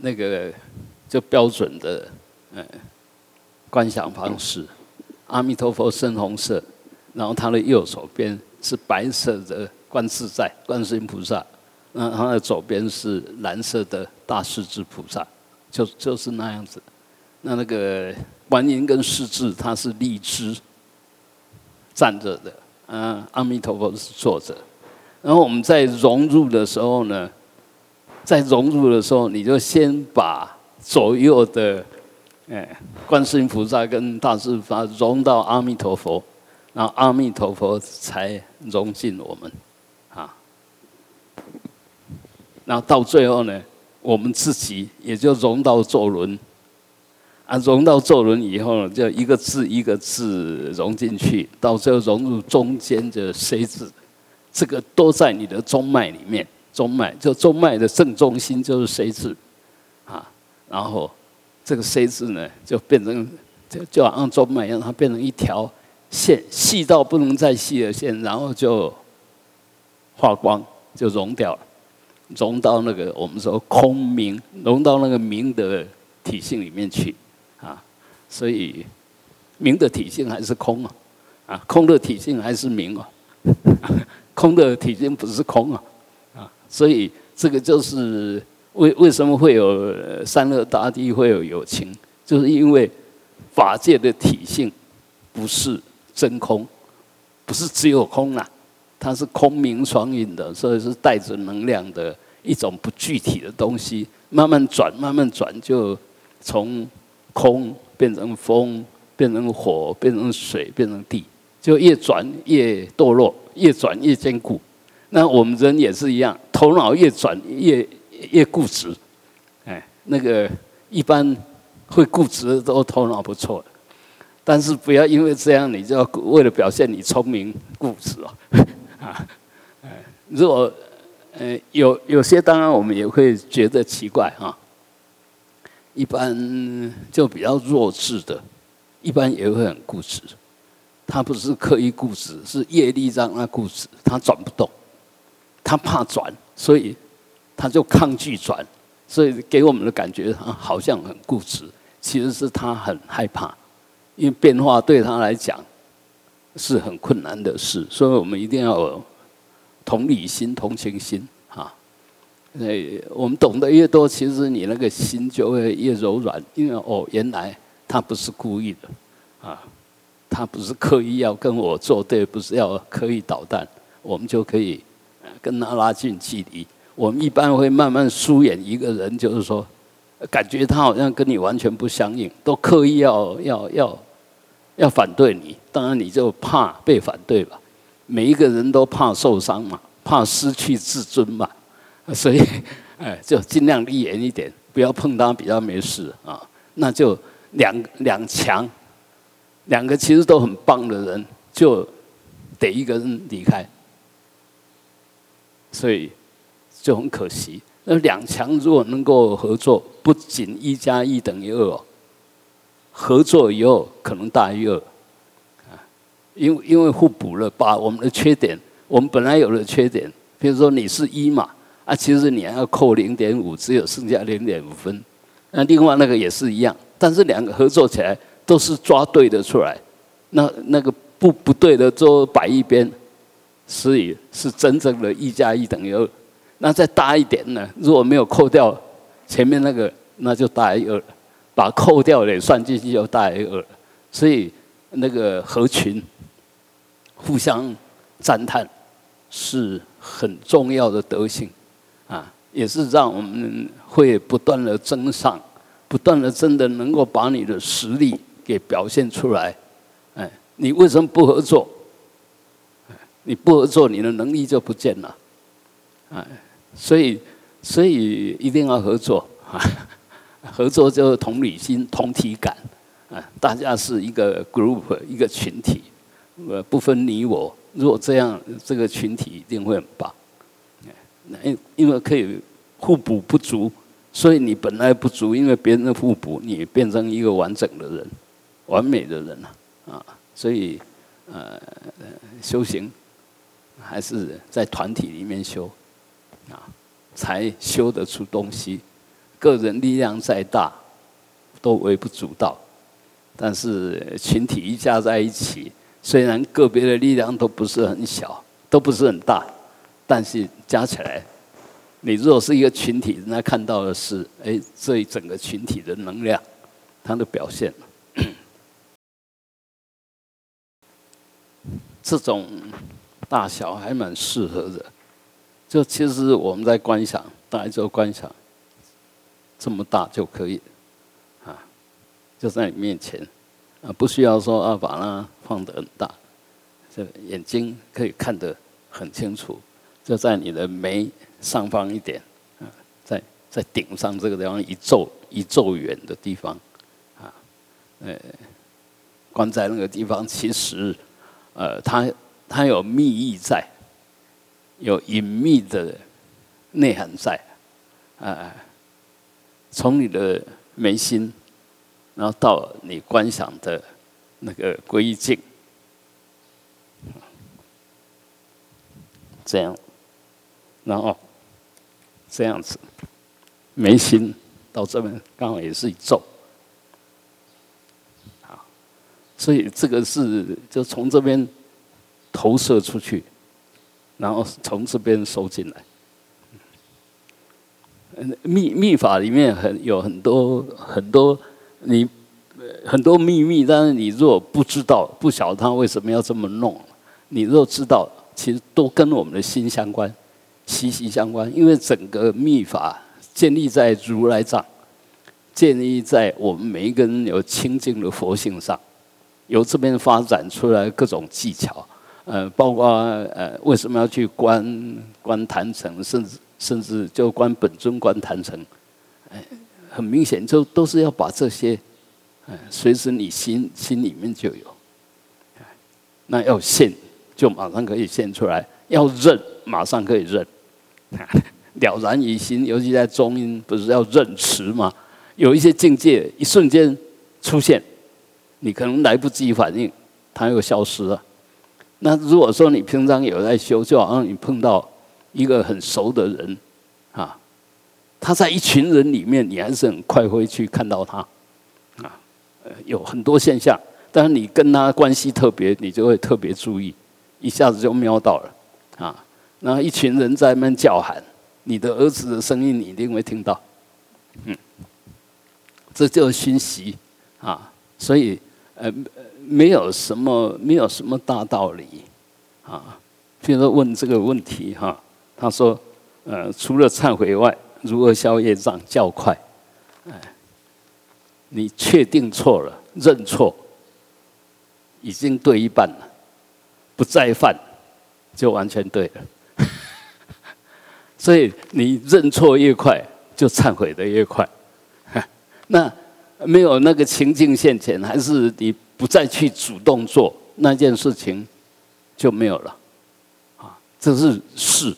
那个就标准的嗯观想方式。阿弥陀佛深红色，然后他的右手边是白色的观自在观世音菩萨，那他的左边是蓝色的大势至菩萨，就就是那样子。那那个观音跟势至，他是立枝站着的，嗯，阿弥陀佛是坐着。然后我们在融入的时候呢，在融入的时候，你就先把左右的。哎，观世音菩萨跟大势菩萨融到阿弥陀佛，然后阿弥陀佛才融进我们，啊，然后到最后呢，我们自己也就融到坐轮，啊，融到坐轮以后呢，就一个字一个字融进去，到最后融入中间的 C 字，这个都在你的中脉里面，中脉就中脉的正中心就是 C 字，啊，然后。这个 C 字呢，就变成就就好像中脉一样，它变成一条线，细到不能再细的线，然后就化光，就融掉了，融到那个我们说空明，融到那个明的体性里面去啊。所以明的体性还是空啊，啊，空的体性还是明啊，空的体性不是空，啊，所以这个就是。为为什么会有三乐大地会有有情？就是因为法界的体性不是真空，不是只有空啊，它是空明双运的，所以是带着能量的一种不具体的东西，慢慢转，慢慢转，就从空变成风，变成火，变成水，变成地，就越转越堕落，越转越坚固。那我们人也是一样，头脑越转越。越固执，哎，那个一般会固执都头脑不错的，但是不要因为这样，你就要为了表现你聪明固执哦，啊，哎，如果呃有有些当然我们也会觉得奇怪哈，一般就比较弱智的，一般也会很固执，他不是刻意固执，是业力让他固执，他转不动，他怕转，所以。他就抗拒转，所以给我们的感觉好像很固执，其实是他很害怕，因为变化对他来讲是很困难的事，所以我们一定要有同理心、同情心啊。诶，我们懂得越多，其实你那个心就会越柔软，因为哦，原来他不是故意的啊，他不是刻意要跟我作对，不是要刻意捣蛋，我们就可以跟他拉近距离。我们一般会慢慢疏远一个人，就是说，感觉他好像跟你完全不相应，都刻意要要要要反对你。当然，你就怕被反对吧。每一个人都怕受伤嘛，怕失去自尊嘛，所以，哎，就尽量离远一点，不要碰他，比较没事啊。那就两两强，两个其实都很棒的人，就得一个人离开。所以。就很可惜。那两强如果能够合作，不仅一加一等于二，合作以后可能大于二，啊，因为因为互补了，把我们的缺点，我们本来有的缺点，比如说你是一嘛，啊，其实你还要扣零点五，只有剩下零点五分。那另外那个也是一样，但是两个合作起来都是抓对的出来，那那个不不对的就摆一边，所以是真正的一加一等于二。那再大一点呢？如果没有扣掉前面那个，那就大于二，把扣掉的算进去就大于二。所以那个合群、互相赞叹是很重要的德性啊，也是让我们会不断的增上，不断的真的能够把你的实力给表现出来。哎，你为什么不合作？你不合作，你的能力就不见了。哎。所以，所以一定要合作啊！合作就是同理心、同体感啊！大家是一个 group，一个群体，呃，不分你我。如果这样，这个群体一定会很棒。那因因为可以互补不足，所以你本来不足，因为别人的互补，你变成一个完整的人、完美的人了啊！所以，呃，修行还是在团体里面修。啊，才修得出东西，个人力量再大，都微不足道。但是群体一加在一起，虽然个别的力量都不是很小，都不是很大，但是加起来，你如果是一个群体，人家看到的是，哎，这一整个群体的能量，它的表现。这种大小还蛮适合的。就其实我们在观想，大家就观想这么大就可以，啊，就在你面前，啊，不需要说啊把它放得很大，这眼睛可以看得很清楚，就在你的眉上方一点，啊，在在顶上这个地方一皱一皱远的地方，啊，呃，关在那个地方，其实，呃，它它有密意在。有隐秘的内涵在，啊，从你的眉心，然后到你观想的那个归境，这样，然后这样子，眉心到这边刚好也是一皱，啊，所以这个是就从这边投射出去。然后从这边收进来。秘秘法里面很有很多很多你很多秘密，但是你若不知道，不晓得他为什么要这么弄，你若知道，其实都跟我们的心相关，息息相关。因为整个秘法建立在如来藏，建立在我们每一个人有清净的佛性上，由这边发展出来各种技巧。呃，包括呃，为什么要去观观坛城，甚至甚至就观本尊观坛城，哎，很明显就都是要把这些，哎，随时你心心里面就有，那要现就马上可以现出来，要认马上可以认，了然于心，尤其在中音不是要认词吗？有一些境界一瞬间出现，你可能来不及反应，它又消失了。那如果说你平常有在修，就好像你碰到一个很熟的人，啊，他在一群人里面，你还是很快会去看到他，啊，有很多现象，但是你跟他关系特别，你就会特别注意，一下子就瞄到了，啊，那一群人在那边叫喊，你的儿子的声音你一定会听到，嗯，这就是讯息，啊，所以，呃。没有什么，没有什么大道理，啊，譬如说问这个问题哈，他说，呃，除了忏悔外，如何消业障较快？哎，你确定错了，认错，已经对一半了，不再犯，就完全对了。所以你认错越快，就忏悔的越快。那没有那个情境现前，还是你？不再去主动做那件事情，就没有了，啊，这是事。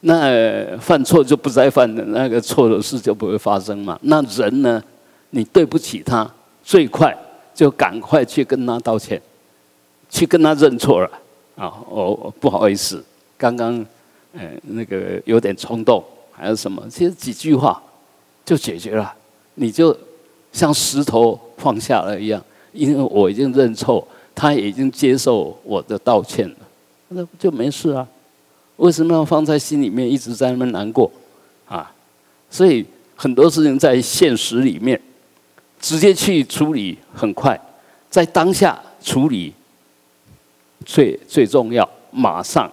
那犯错就不再犯的那个错的事就不会发生嘛。那人呢，你对不起他，最快就赶快去跟他道歉，去跟他认错了。啊，哦，不好意思，刚刚，呃，那个有点冲动，还是什么？其实几句话就解决了，你就像石头放下了一样。因为我已经认错，他已经接受我的道歉了，那就没事啊。为什么要放在心里面，一直在那边难过啊？所以很多事情在现实里面直接去处理很快，在当下处理最最重要，马上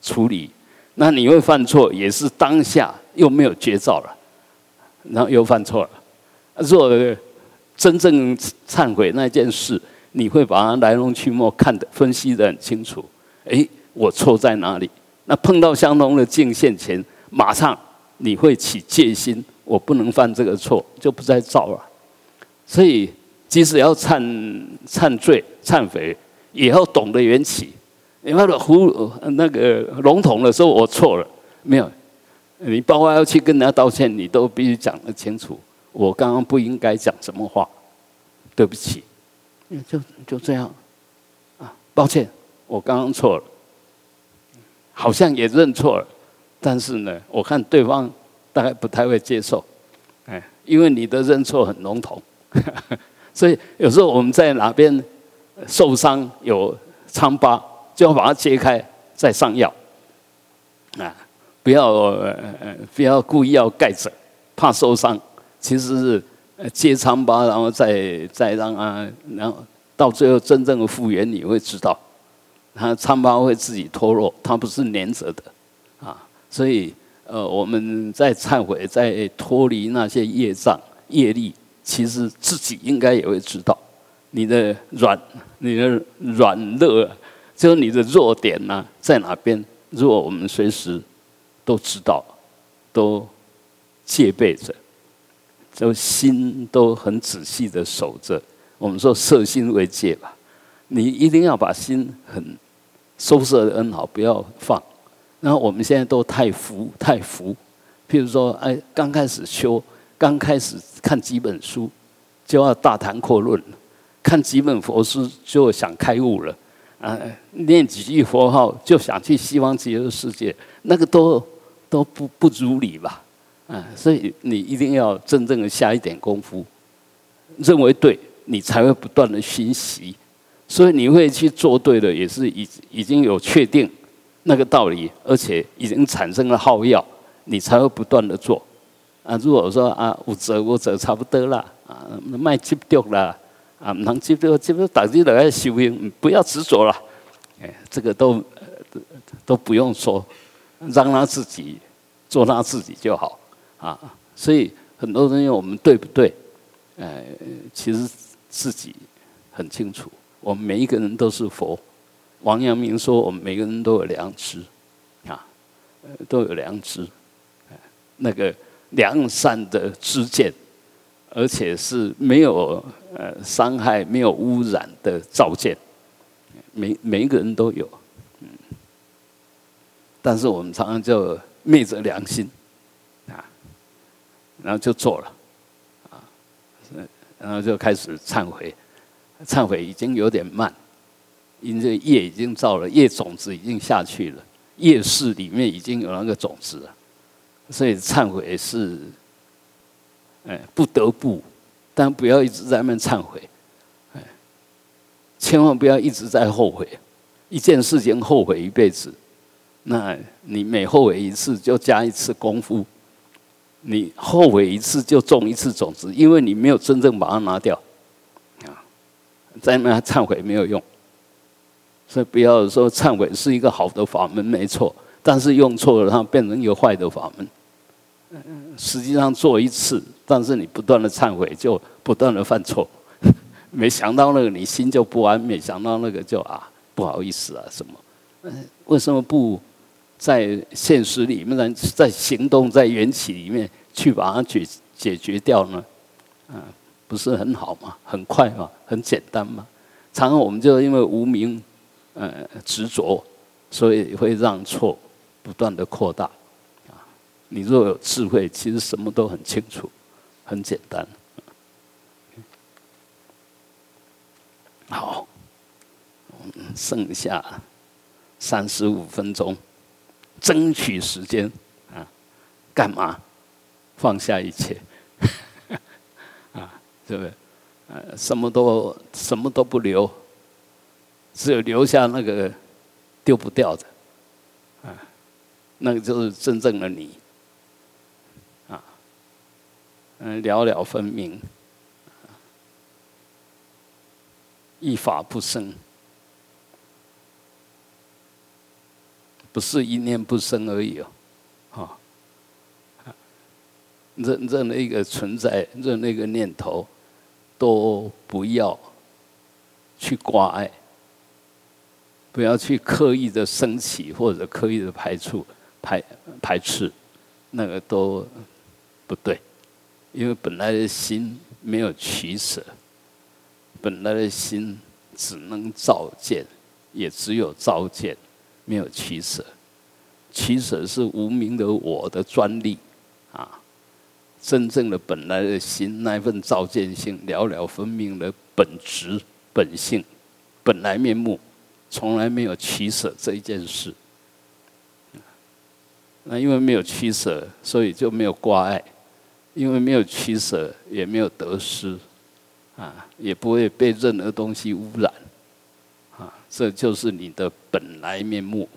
处理。那你会犯错，也是当下又没有绝招了，然后又犯错了，若。真正忏悔那件事，你会把它来龙去脉看得分析得很清楚。哎，我错在哪里？那碰到相同的境现前，马上你会起戒心，我不能犯这个错，就不再造了。所以，即使要忏忏罪、忏悔，也要懂得缘起。你那个胡那个笼统的说，我错了，没有。你包括要去跟人家道歉，你都必须讲得清楚。我刚刚不应该讲什么话，对不起，就就这样，啊，抱歉，我刚刚错了，好像也认错了，但是呢，我看对方大概不太会接受，哎，因为你的认错很笼统，所以有时候我们在哪边受伤有疮疤，就要把它揭开再上药，啊，不要呃不要故意要盖着，怕受伤，其实是揭疮疤，然后再再让它，然后到最后真正的复原，你会知道，它疮疤会自己脱落，它不是粘着的，啊，所以。呃，我们在忏悔，在脱离那些业障业力，其实自己应该也会知道，你的软，你的软弱，就是你的弱点呢在哪边？如果我们随时都知道，都戒备着，就心都很仔细的守着。我们说摄心为戒吧，你一定要把心很收拾的很好，不要放。然后我们现在都太浮太浮，譬如说，哎，刚开始修，刚开始看几本书，就要大谈阔论，看几本佛书就想开悟了，啊，念几句佛号就想去西方极乐世界，那个都都不不如理吧，啊，所以你一定要真正的下一点功夫，认为对，你才会不断的熏习，所以你会去做对的，也是已已经有确定。那个道理，而且已经产生了耗药，你才会不断的做。啊，如果说啊，五折五折差不多了，啊，卖接掉了，啊，能接掉接掉，打击来修行，不要执着了。哎，这个都都不用说，让他自己做他自己就好。啊，所以很多东西我们对不对？呃，其实自己很清楚。我们每一个人都是佛。王阳明说：“我们每个人都有良知，啊，都有良知，那个良善的知见，而且是没有呃伤害、没有污染的照见，每每一个人都有，嗯，但是我们常常就昧着良心，然后就做了，啊，然后就开始忏悔，忏悔已经有点慢。”因这业已经造了，业种子已经下去了，业势里面已经有那个种子了，所以忏悔是，哎，不得不，但不要一直在那忏悔，哎，千万不要一直在后悔，一件事情后悔一辈子，那你每后悔一次就加一次功夫，你后悔一次就种一次种子，因为你没有真正把它拿掉，啊，在那忏悔没有用。所以不要说忏悔是一个好的法门，没错，但是用错了，它变成一个坏的法门。实际上做一次，但是你不断的忏悔，就不断的犯错。没想到那个你心就不安，没想到那个就啊不好意思啊什么？为什么不在现实里面，在在行动，在缘起里面去把它解解决掉呢？啊，不是很好吗？很快吗？很简单吗？常常我们就因为无名。呃，执着，所以会让错不断的扩大。啊，你若有智慧，其实什么都很清楚，很简单。好，剩下三十五分钟，争取时间啊，干嘛？放下一切，啊，对不对？呃，什么都什么都不留。只有留下那个丢不掉的，啊，那个就是真正的你，啊，嗯，了了分明，一法不生，不是一念不生而已哦，啊，任任何一个存在，任何一个念头，都不要去挂碍。不要去刻意的升起，或者刻意的排除、排排斥，那个都不对，因为本来的心没有取舍，本来的心只能照见，也只有照见，没有取舍。取舍是无名的我的专利，啊，真正的本来的心那份照见性，了了分明的本质、本性、本来面目。从来没有取舍这一件事，那因为没有取舍，所以就没有挂碍，因为没有取舍，也没有得失，啊，也不会被任何东西污染，啊，这就是你的本来面目。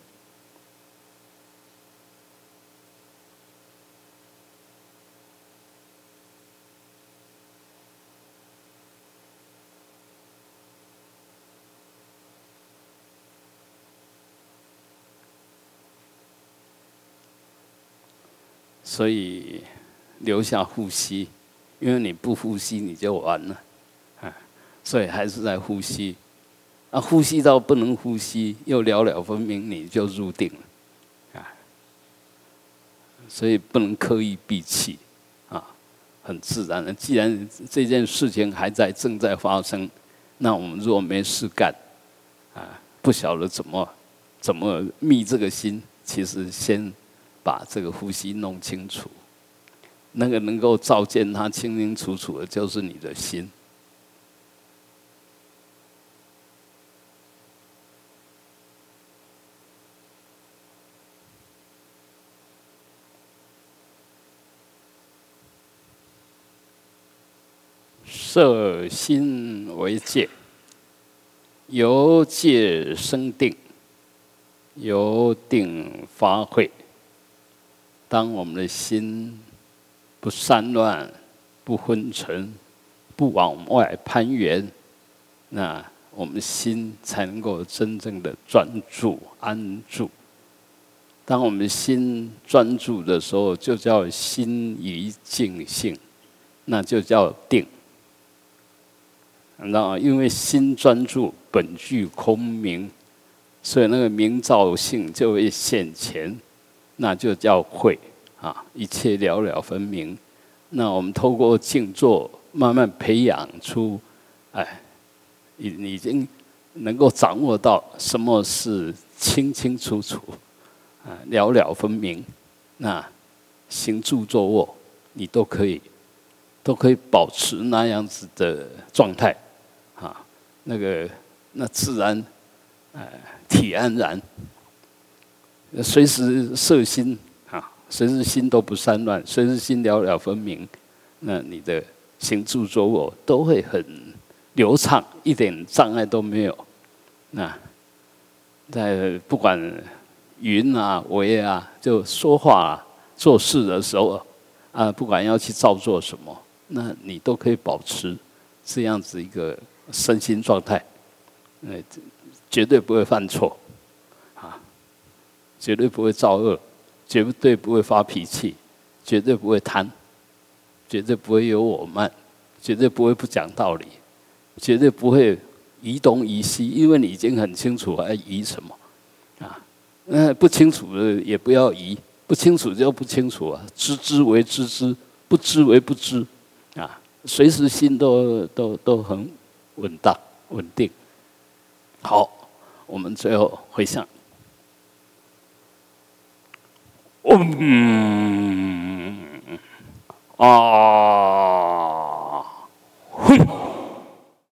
所以留下呼吸，因为你不呼吸你就完了，啊，所以还是在呼吸，啊，呼吸到不能呼吸又了了分明，你就入定了，啊，所以不能刻意闭气，啊，很自然的。既然这件事情还在正在发生，那我们如果没事干，啊，不晓得怎么怎么密这个心，其实先。把这个呼吸弄清楚，那个能够照见它清清楚楚的，就是你的心。设心为界，由界生定，由定发慧。当我们的心不散乱、不昏沉、不往外攀缘，那我们心才能够真正的专注安住。当我们心专注的时候，就叫心于静性，那就叫定。那因为心专注本具空明，所以那个明照性就会现前。那就叫慧啊，一切了了分明。那我们透过静坐，慢慢培养出，哎，已已经能够掌握到什么是清清楚楚，啊，了了分明。那行住坐卧，你都可以，都可以保持那样子的状态，那个那自然，哎，体安然。随时摄心啊，随时心都不散乱，随时心了了分明，那你的行住坐卧都会很流畅，一点障碍都没有。那在不管云啊、维啊，就说话、啊做事的时候啊，不管要去造作什么，那你都可以保持这样子一个身心状态，呃，绝对不会犯错。啊绝对不会造恶，绝对不会发脾气，绝对不会贪，绝对不会有我慢，绝对不会不讲道理，绝对不会疑东疑西，因为你已经很清楚还疑什么啊？那不清楚的也不要疑，不清楚就不清楚啊，知之为知之，不知为不知啊，随时心都都都很稳当稳定。好，我们最后回想。嗯啊。